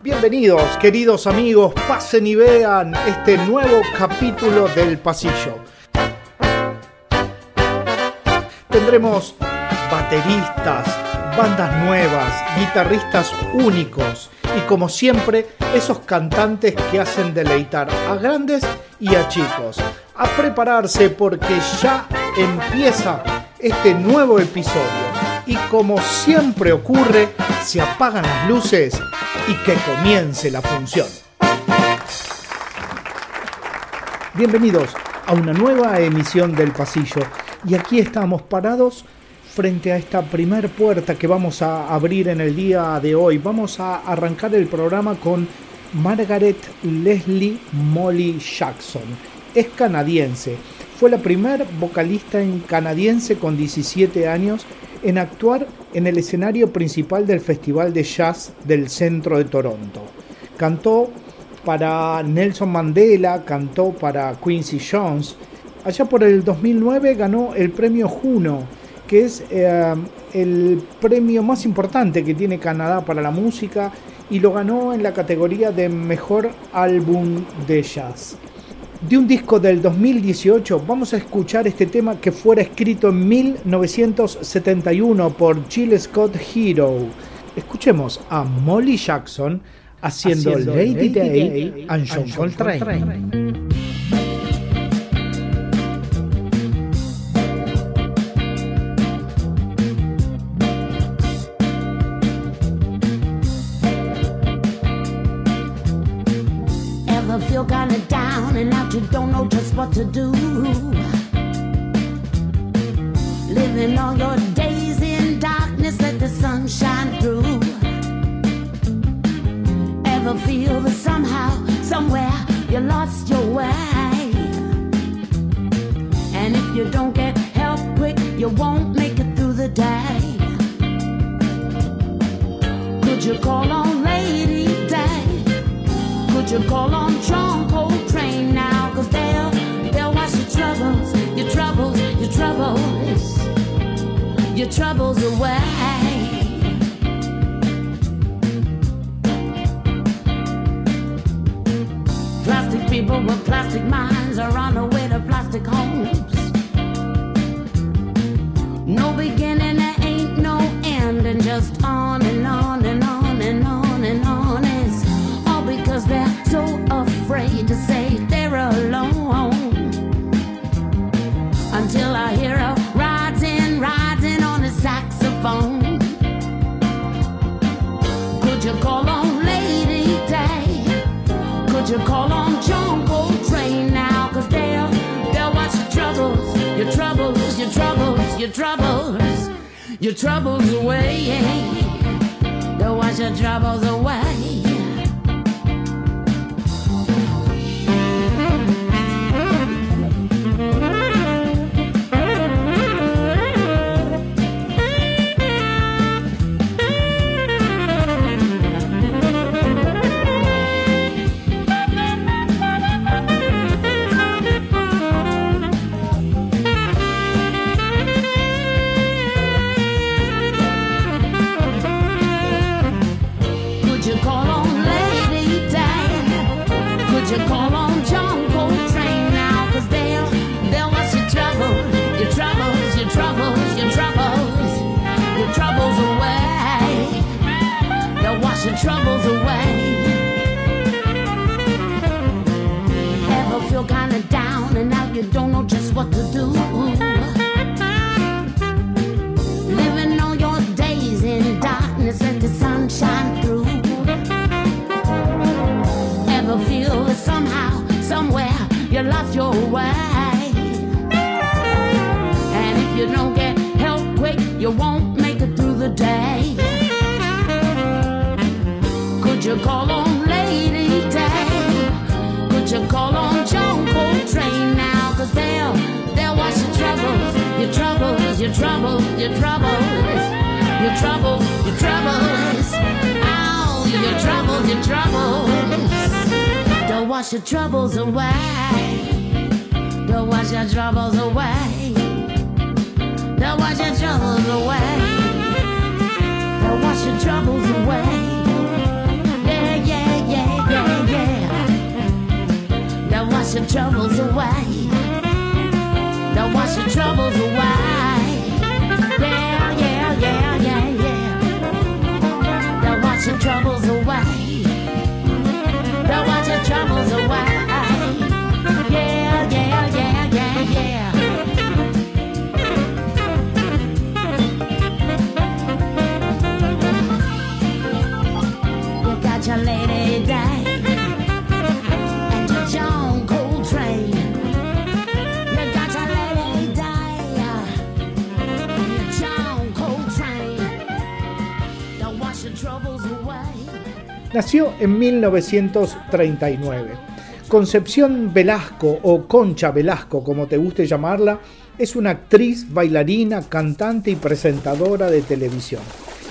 Bienvenidos, queridos amigos, pasen y vean este nuevo capítulo del pasillo. Tendremos bateristas, bandas nuevas, guitarristas únicos y como siempre esos cantantes que hacen deleitar a grandes y a chicos. A prepararse porque ya empieza este nuevo episodio y como siempre ocurre, se apagan las luces y que comience la función. Bienvenidos a una nueva emisión del pasillo y aquí estamos parados frente a esta primer puerta que vamos a abrir en el día de hoy. Vamos a arrancar el programa con Margaret Leslie Molly Jackson. Es canadiense. Fue la primer vocalista en canadiense con 17 años en actuar en el escenario principal del Festival de Jazz del centro de Toronto. Cantó para Nelson Mandela, cantó para Quincy Jones. Allá por el 2009 ganó el premio Juno, que es eh, el premio más importante que tiene Canadá para la música y lo ganó en la categoría de mejor álbum de jazz de un disco del 2018 vamos a escuchar este tema que fuera escrito en 1971 por Jill Scott Hero. Escuchemos a Molly Jackson haciendo, Lady, Day, and John Coltrane. What to do. Living all your days in darkness, let the sun shine through. Ever feel that somehow, somewhere, you lost your way? And if you don't get help quick, you won't make it through the day. Could you call on Lady Day? Could you call on John Coltrane now? Cause they'll wash your troubles, your troubles, your troubles, your troubles away. Plastic people with plastic minds are on the way to plastic homes. No beginning, your troubles, your troubles away. They'll wash your troubles away. You call on Lady Day? You call on John Coltrane now? Cause they'll, they'll your troubles, your troubles, your troubles, your troubles, your troubles, your troubles. Oh, your troubles, your troubles. Wash your troubles away. Don't wash your troubles away. Don't wash your troubles away. Don't wash your troubles away. Your troubles away. Don't wash your troubles away. Yeah, yeah, yeah, yeah, yeah. Don't wash your troubles away. Don't wash your troubles away. Nació en 1939. Concepción Velasco o Concha Velasco, como te guste llamarla, es una actriz, bailarina, cantante y presentadora de televisión.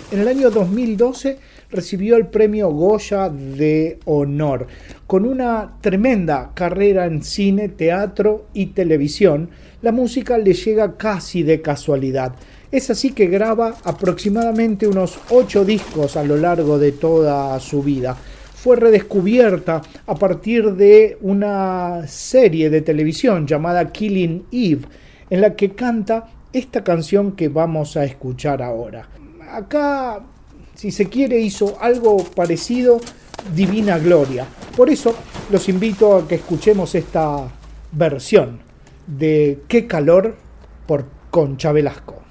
En el año 2012 recibió el premio Goya de Honor, con una tremenda carrera en cine, teatro y televisión. La música le llega casi de casualidad. Es así que graba aproximadamente unos ocho discos a lo largo de toda su vida. Fue redescubierta a partir de una serie de televisión llamada Killing Eve, en la que canta esta canción que vamos a escuchar ahora. Acá, si se quiere, hizo algo parecido Divina Gloria. Por eso los invito a que escuchemos esta versión de Qué calor por Concha Velasco.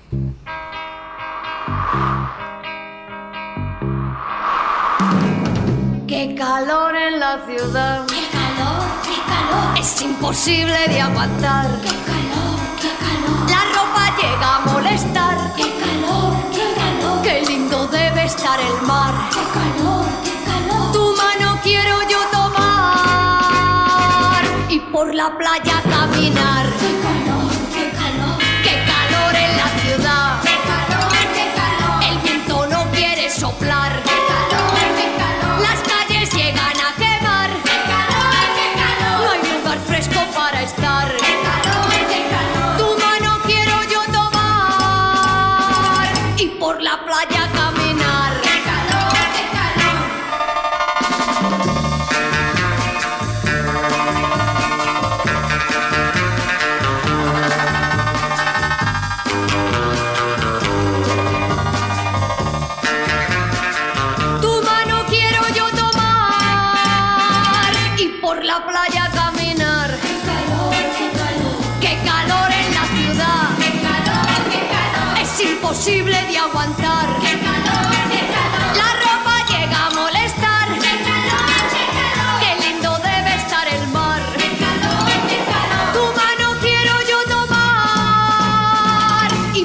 Qué calor en la ciudad. ¡Qué calor, qué calor! Es imposible de aguantar. ¡Qué calor, qué calor! La ropa llega a molestar. ¡Qué calor, qué calor! Qué lindo debe estar el mar. ¡Qué calor, qué calor! Tu mano quiero yo tomar y por la playa caminar.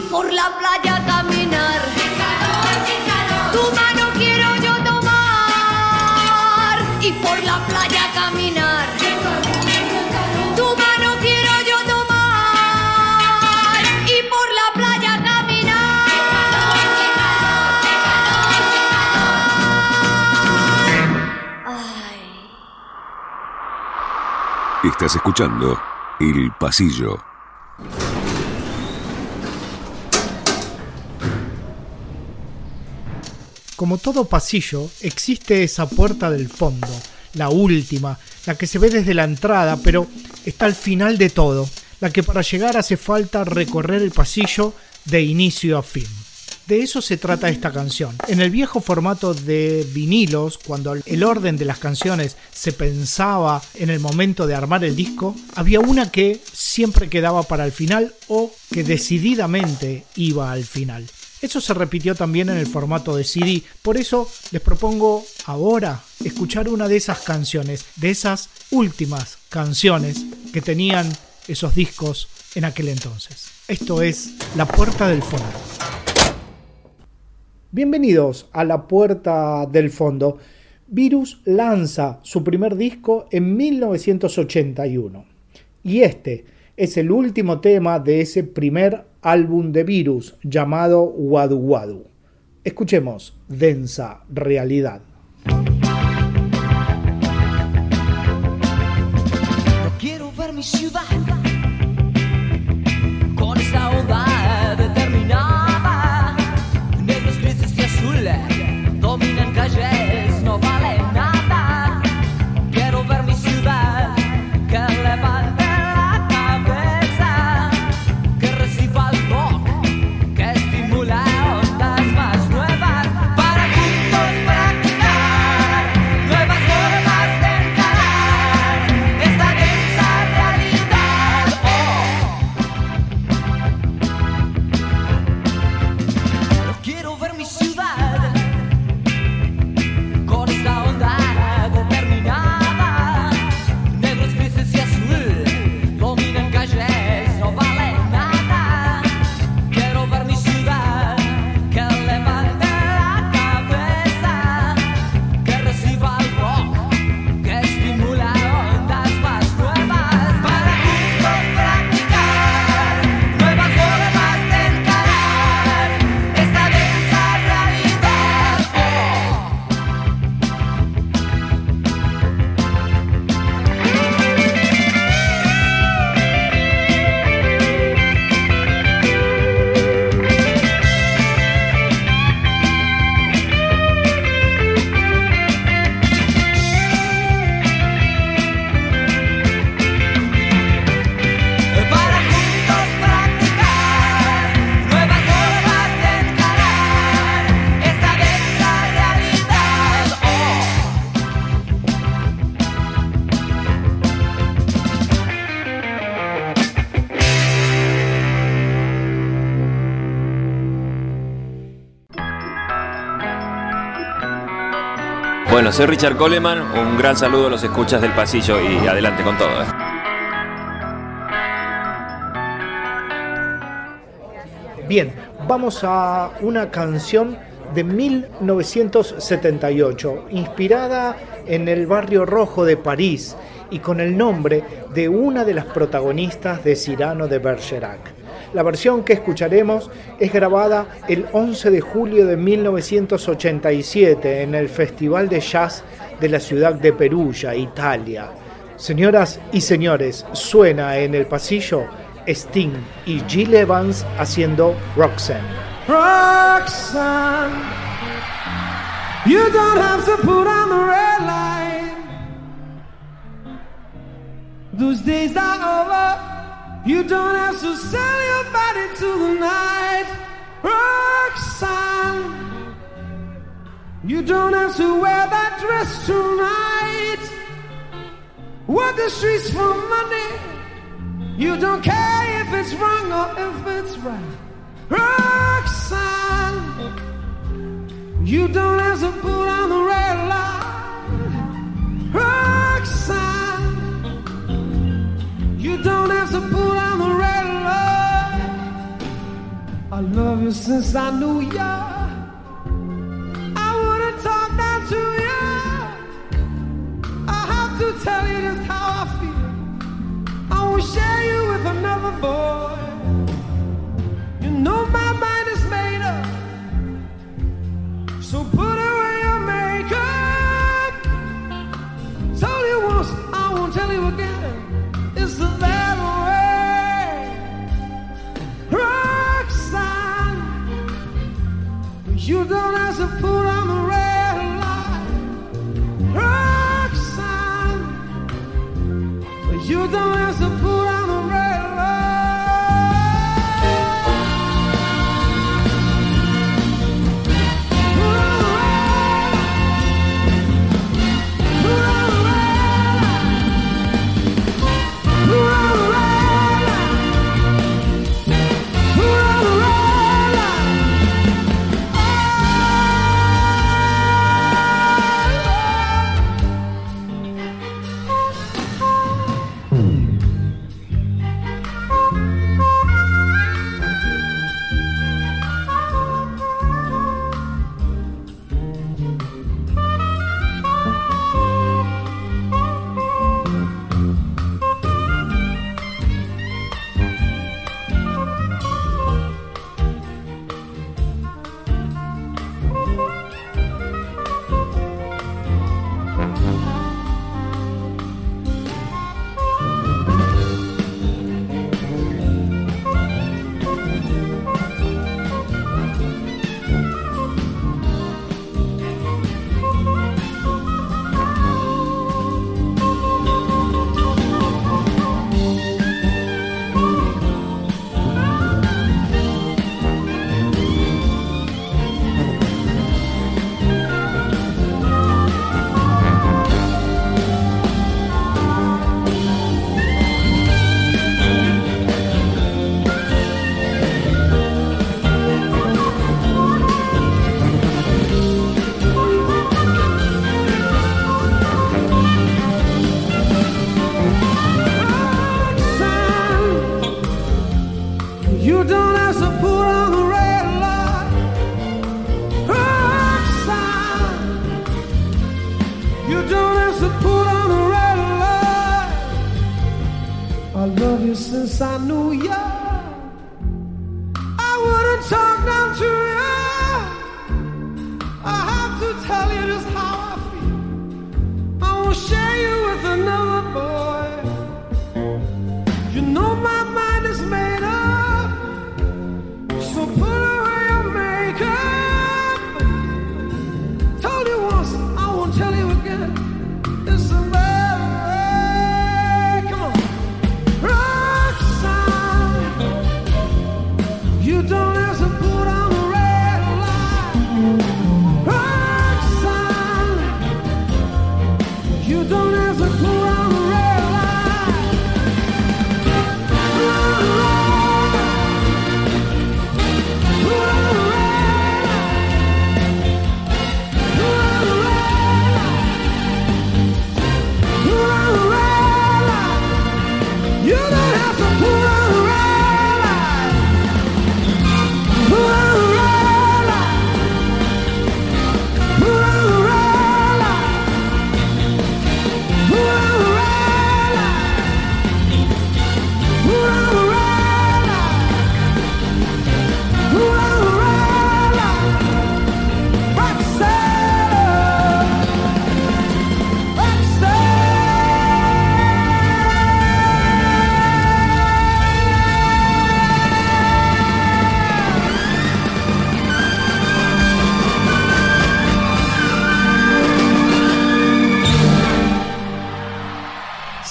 Por la playa caminar. ¡Qué calor, calor! Tu mano quiero yo tomar y por la playa caminar. ¡Qué calor, qué calor! Tu mano quiero yo tomar y por la playa caminar. Ay. Estás escuchando El Pasillo. Como todo pasillo, existe esa puerta del fondo, la última, la que se ve desde la entrada, pero está al final de todo, la que para llegar hace falta recorrer el pasillo de inicio a fin. De eso se trata esta canción. En el viejo formato de vinilos, cuando el orden de las canciones se pensaba en el momento de armar el disco, había una que siempre quedaba para el final o que decididamente iba al final. Eso se repitió también en el formato de CD. Por eso les propongo ahora escuchar una de esas canciones, de esas últimas canciones que tenían esos discos en aquel entonces. Esto es La Puerta del Fondo. Bienvenidos a La Puerta del Fondo. Virus lanza su primer disco en 1981. Y este es el último tema de ese primer álbum de Virus llamado Wadu Wadu. Escuchemos Densa Realidad. Quiero ver mi ciudad Soy Richard Coleman, un gran saludo a los escuchas del pasillo y adelante con todo. ¿eh? Bien, vamos a una canción de 1978, inspirada en el barrio rojo de París y con el nombre de una de las protagonistas de Cyrano de Bergerac. La versión que escucharemos es grabada el 11 de julio de 1987 en el Festival de Jazz de la ciudad de Perugia, Italia. Señoras y señores, suena en el pasillo Sting y Jill Evans haciendo Roxanne. Roxanne, you don't have to put on the red. Those days are over. You don't have to sell your body to the night. Roxanne, you don't have to wear that dress tonight. Walk the streets for money. You don't care if it's wrong or if it's right. Roxanne, you don't have to put on the red you don't have to put on the red light. I love you since I knew ya. I wouldn't talk down to ya. I have to tell you just how I feel. I won't share you with another boy. You know my mind is made up. So put you don't have to put on the red light. Roxanne, you don't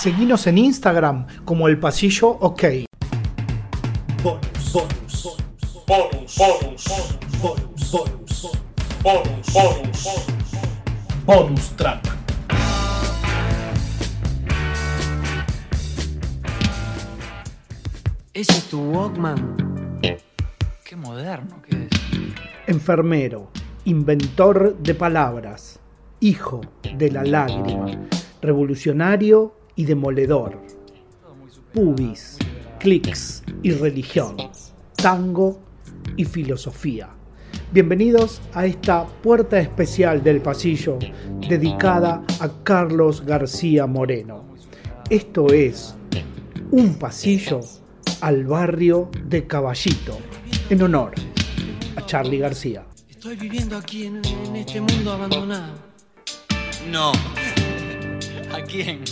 Seguinos en Instagram como El Pasillo OK. Bonus, bonus, bonus, bonus, bonus, bonus, bonus, bonus, bonus track. ¿Ese es tu Walkman? Qué moderno que es. Enfermero, inventor de palabras, hijo de la lágrima, revolucionario y demoledor. Pubis, clics y religión, tango y filosofía. Bienvenidos a esta puerta especial del pasillo dedicada a Carlos García Moreno. Esto es un pasillo al barrio de Caballito, en honor a Charlie García. Estoy viviendo aquí en, en este mundo abandonado. No. ¿A quién?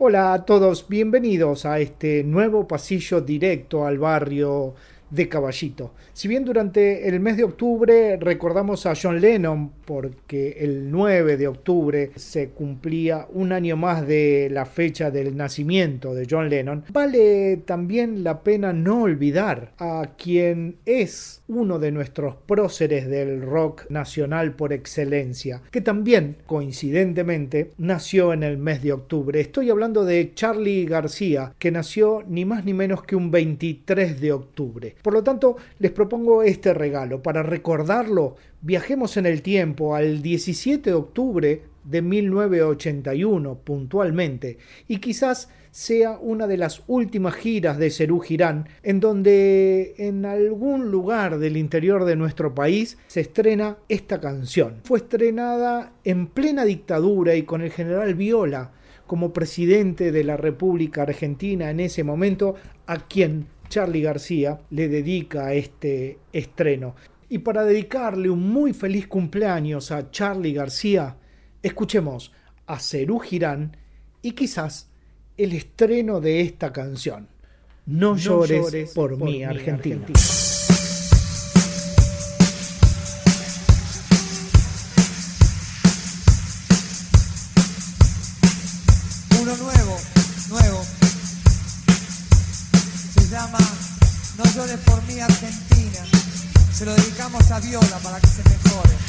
Hola a todos, bienvenidos a este nuevo pasillo directo al barrio de Caballito. Si bien durante el mes de octubre recordamos a John Lennon porque el 9 de octubre se cumplía un año más de la fecha del nacimiento de John Lennon, vale también la pena no olvidar a quien es uno de nuestros próceres del rock nacional por excelencia, que también, coincidentemente, nació en el mes de octubre. Estoy hablando de Charlie García, que nació ni más ni menos que un 23 de octubre. Por lo tanto, les propongo este regalo. Para recordarlo, viajemos en el tiempo al 17 de octubre de 1981 puntualmente y quizás sea una de las últimas giras de Serú Girán en donde en algún lugar del interior de nuestro país se estrena esta canción. Fue estrenada en plena dictadura y con el general Viola como presidente de la República Argentina en ese momento a quien Charlie García le dedica este estreno. Y para dedicarle un muy feliz cumpleaños a Charlie García, escuchemos a Cerú Girán y quizás el estreno de esta canción. No, llores, por, mí, Argentina. Argentina. Se lo dedicamos a Viola para que se mejore.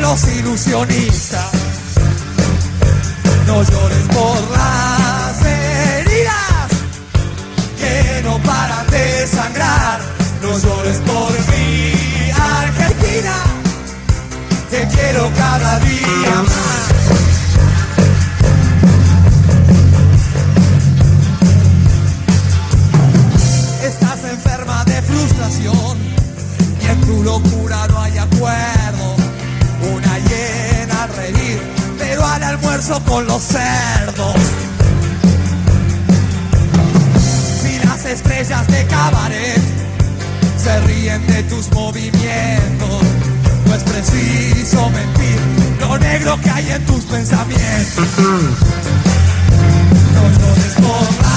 Los ilusionistas. No llores por las heridas que no paran de sangrar. No llores por mí, Argentina. Te quiero cada día más. Almuerzo con los cerdos. Si las estrellas de cabaret se ríen de tus movimientos, no es preciso mentir lo negro que hay en tus pensamientos. No llores por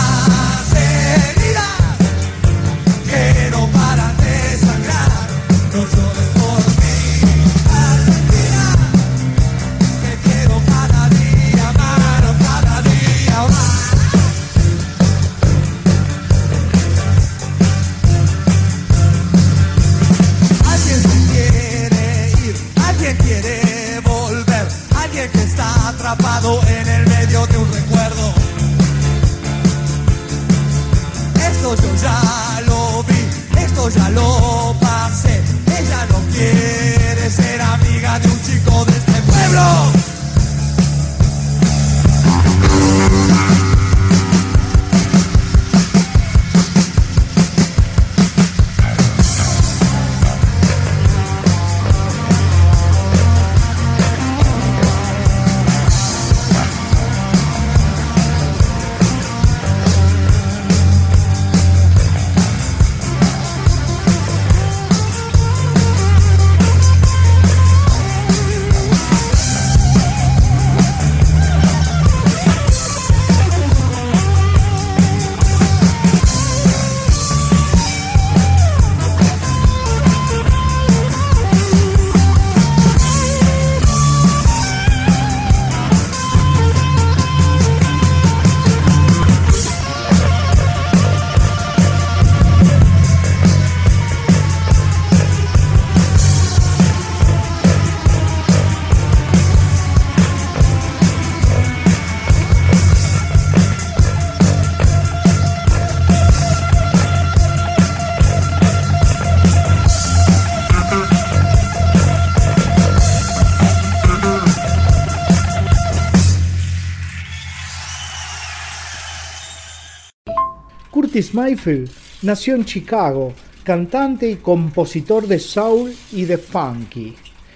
Curtis Mayfield nació en Chicago, cantante y compositor de soul y de funky.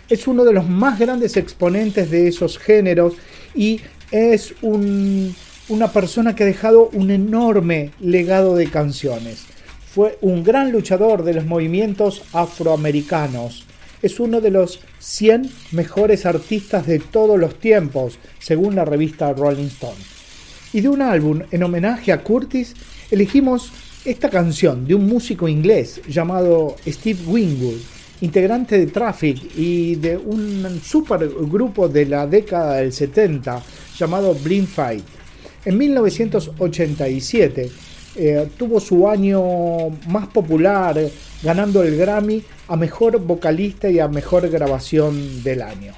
Es uno de los más grandes exponentes de esos géneros y es un- una persona que ha dejado un enorme legado de canciones. Fue un gran luchador de los movimientos afroamericanos. Es uno de los 100 mejores artistas de todos los tiempos, según la revista Rolling Stone. Y de un álbum en homenaje a Curtis, elegimos esta canción de un músico inglés llamado Steve Winwood, integrante de Traffic y de un super grupo de la década del 70 llamado Blind Fight. En 1987 eh, tuvo su año más popular, ganando el Grammy a mejor vocalista y a mejor grabación del año.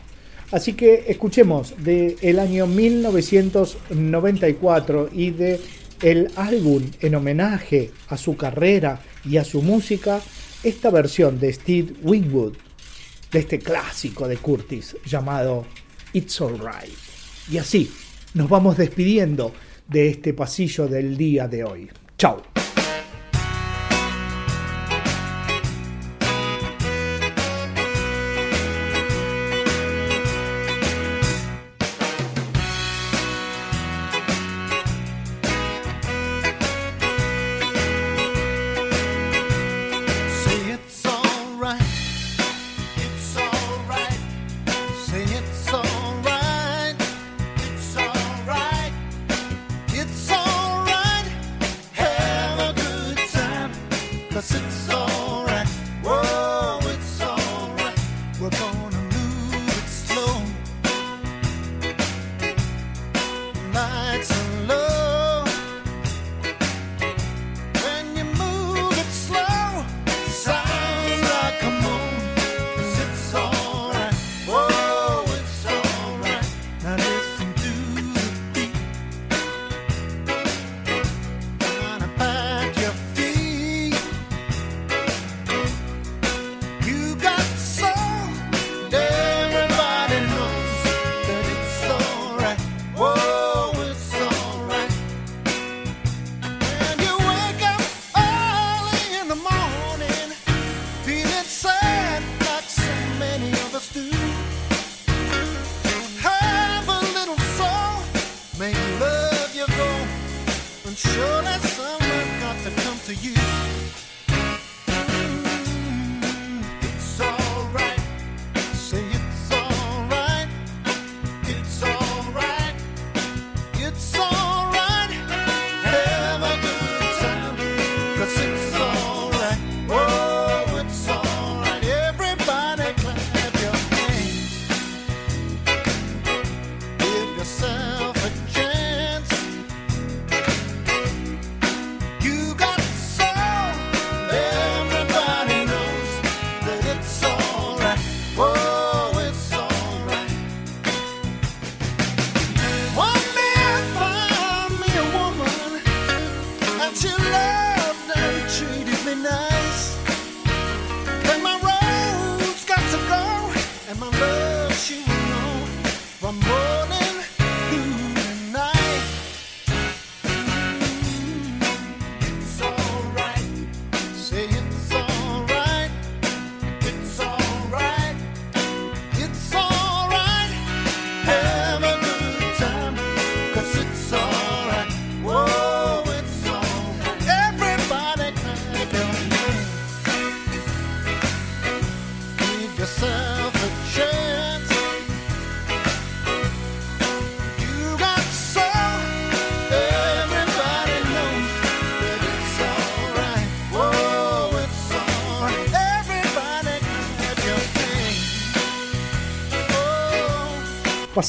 Así que escuchemos de el año 1994 y de el álbum en homenaje a su carrera y a su música, esta versión de Steve Winwood de este clásico de Curtis llamado It's Alright. Y así nos vamos despidiendo de este pasillo del día de hoy. Chao.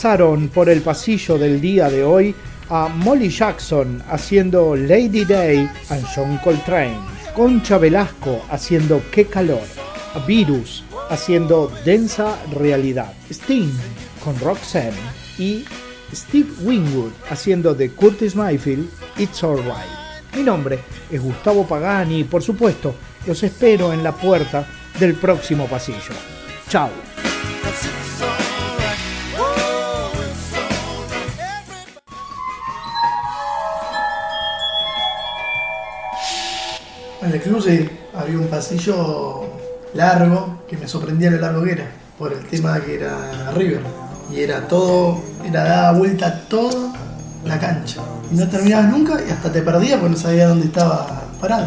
Pasaron por el pasillo del día de hoy a Molly Jackson haciendo Lady Day and John Coltrane, Concha Velasco haciendo Qué calor, a Virus haciendo Densa Realidad, Sting con Roxanne y Steve Winwood haciendo de Curtis Mayfield It's Alright. Mi nombre es Gustavo Pagani y por supuesto los espero en la puerta del próximo pasillo. Chao. El club había un pasillo largo que me sorprendía lo largo que era, por el tema que era River. Y era todo, era daba vuelta toda la cancha. Y no terminabas nunca y hasta te perdías porque no sabías dónde estaba parado.